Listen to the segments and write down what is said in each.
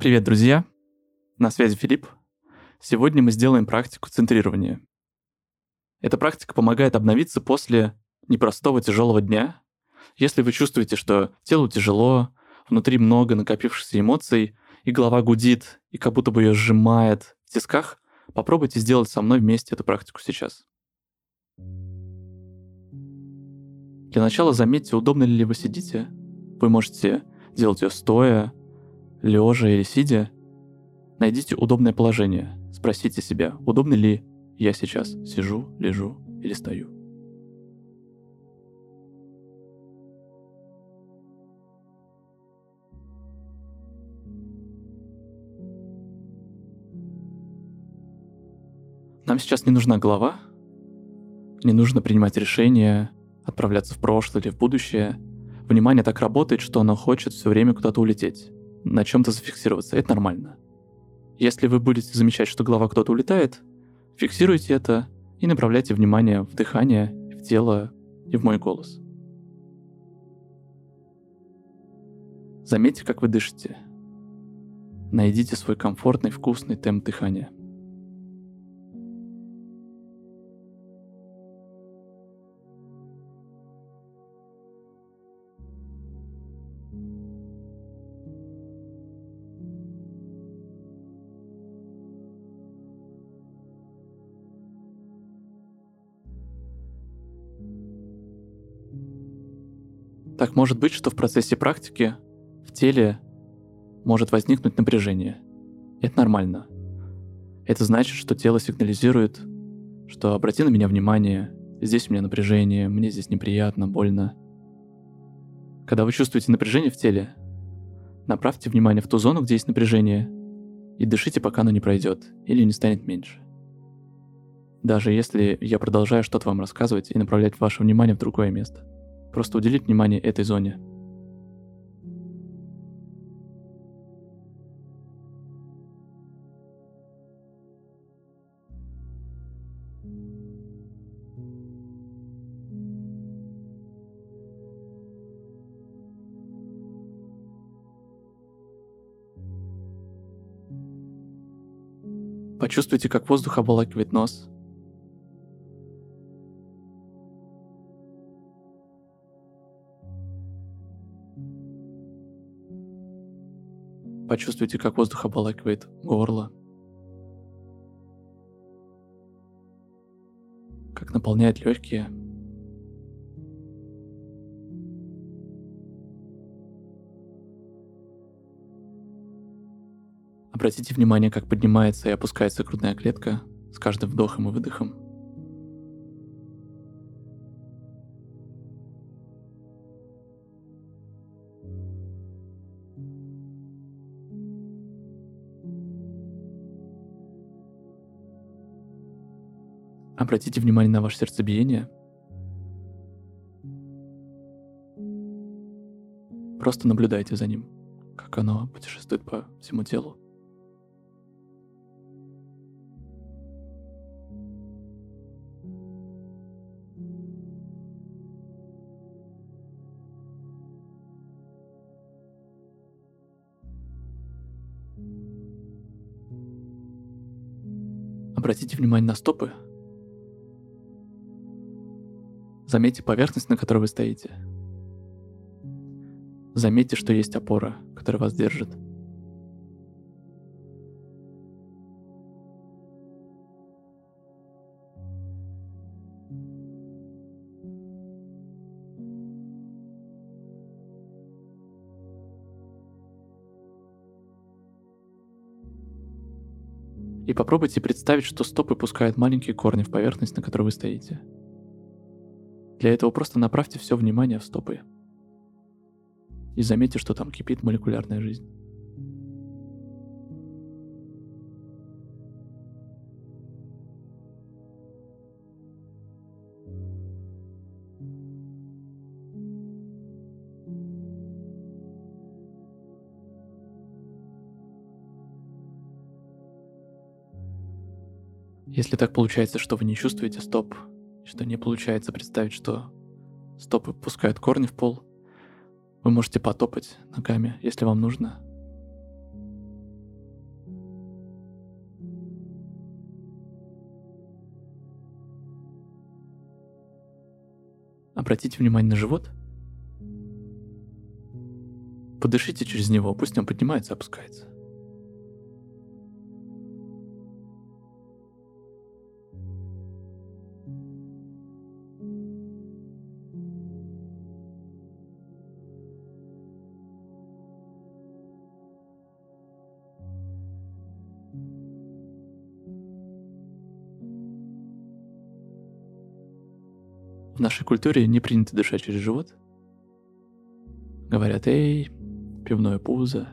Привет, друзья! На связи Филипп. Сегодня мы сделаем практику центрирования. Эта практика помогает обновиться после непростого тяжелого дня. Если вы чувствуете, что телу тяжело, внутри много накопившихся эмоций, и голова гудит, и как будто бы ее сжимает в тисках, попробуйте сделать со мной вместе эту практику сейчас. Для начала заметьте, удобно ли вы сидите. Вы можете делать ее стоя, лежа или сидя, найдите удобное положение. Спросите себя, удобно ли я сейчас сижу, лежу или стою. Нам сейчас не нужна голова, не нужно принимать решения, отправляться в прошлое или в будущее. Внимание так работает, что оно хочет все время куда-то улететь на чем-то зафиксироваться. Это нормально. Если вы будете замечать, что голова кто-то улетает, фиксируйте это и направляйте внимание в дыхание, в тело и в мой голос. Заметьте, как вы дышите. Найдите свой комфортный, вкусный темп дыхания – Так может быть, что в процессе практики в теле может возникнуть напряжение. Это нормально. Это значит, что тело сигнализирует, что обрати на меня внимание, здесь у меня напряжение, мне здесь неприятно, больно. Когда вы чувствуете напряжение в теле, направьте внимание в ту зону, где есть напряжение, и дышите, пока оно не пройдет или не станет меньше. Даже если я продолжаю что-то вам рассказывать и направлять ваше внимание в другое место. Просто уделить внимание этой зоне. Почувствуйте, как воздух обволакивает нос, Почувствуйте, как воздух обволакивает горло. Как наполняет легкие. Обратите внимание, как поднимается и опускается грудная клетка с каждым вдохом и выдохом. Обратите внимание на ваше сердцебиение. Просто наблюдайте за ним, как оно путешествует по всему телу. Обратите внимание на стопы, Заметьте поверхность, на которой вы стоите. Заметьте, что есть опора, которая вас держит. И попробуйте представить, что стопы пускают маленькие корни в поверхность, на которой вы стоите. Для этого просто направьте все внимание в стопы. И заметьте, что там кипит молекулярная жизнь. Если так получается, что вы не чувствуете стоп, что не получается представить, что стопы пускают корни в пол, вы можете потопать ногами, если вам нужно. Обратите внимание на живот. Подышите через него, пусть он поднимается, опускается. В нашей культуре не принято дышать через живот. Говорят, эй, пивное пузо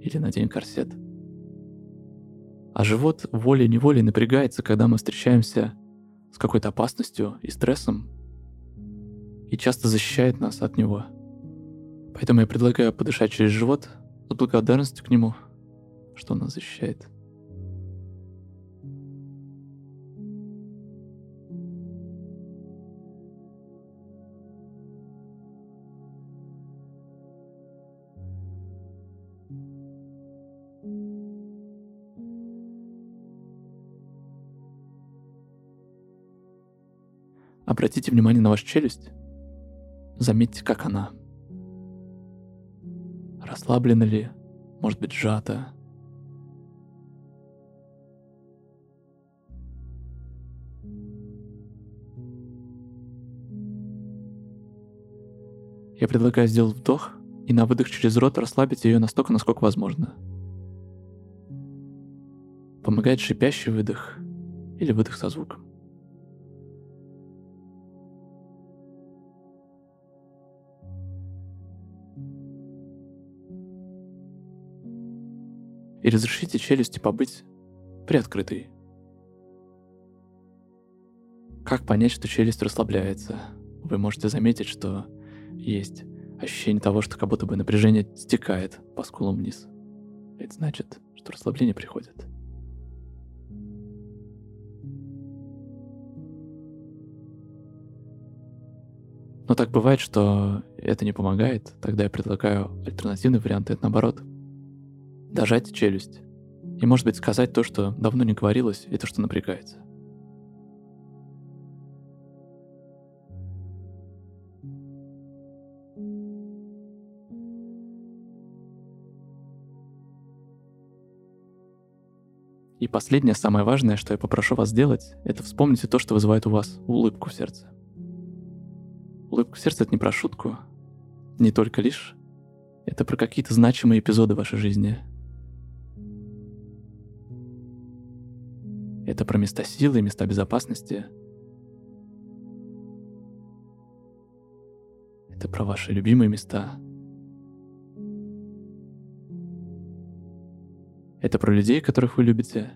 или надень корсет. А живот волей-неволей напрягается, когда мы встречаемся с какой-то опасностью и стрессом, и часто защищает нас от него. Поэтому я предлагаю подышать через живот с благодарностью к нему, что он нас защищает. Обратите внимание на вашу челюсть. Заметьте, как она. Расслаблена ли, может быть, сжата. Я предлагаю сделать вдох и на выдох через рот расслабить ее настолько, насколько возможно. Помогает шипящий выдох или выдох со звуком. И разрешите челюсти побыть приоткрытой. Как понять, что челюсть расслабляется? Вы можете заметить, что есть ощущение того, что как будто бы напряжение стекает по скулам вниз. Это значит, что расслабление приходит. Но так бывает, что это не помогает. Тогда я предлагаю альтернативный вариант, это наоборот дожать челюсть. И, может быть, сказать то, что давно не говорилось, и то, что напрягается. И последнее, самое важное, что я попрошу вас сделать, это вспомните то, что вызывает у вас улыбку в сердце. Улыбку в сердце — это не про шутку, не только лишь. Это про какие-то значимые эпизоды вашей жизни, Это про места силы и места безопасности. Это про ваши любимые места. Это про людей, которых вы любите.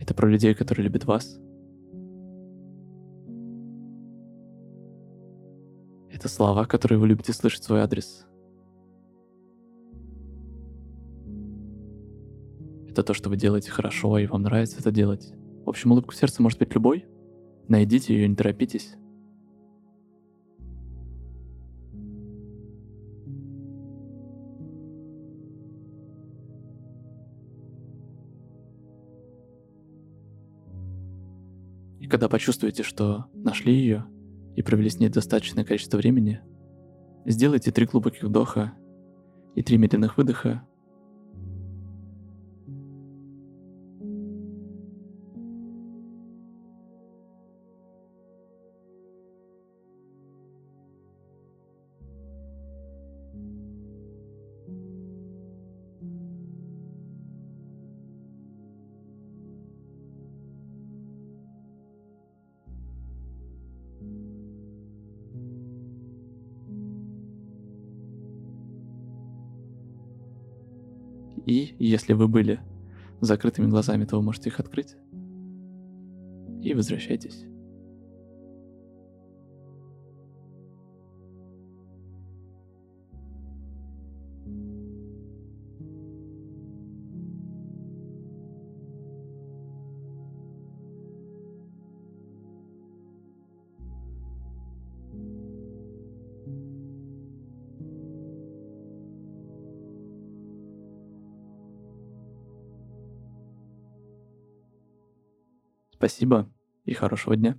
Это про людей, которые любят вас. Это слова, которые вы любите слышать в свой адрес. Это то, что вы делаете хорошо, и вам нравится это делать. В общем, улыбку в сердце может быть любой. Найдите ее, не торопитесь. И когда почувствуете, что нашли ее и провели с ней достаточное количество времени, сделайте три глубоких вдоха и три медленных выдоха И если вы были закрытыми глазами, то вы можете их открыть. И возвращайтесь. Спасибо. и хорошего дня.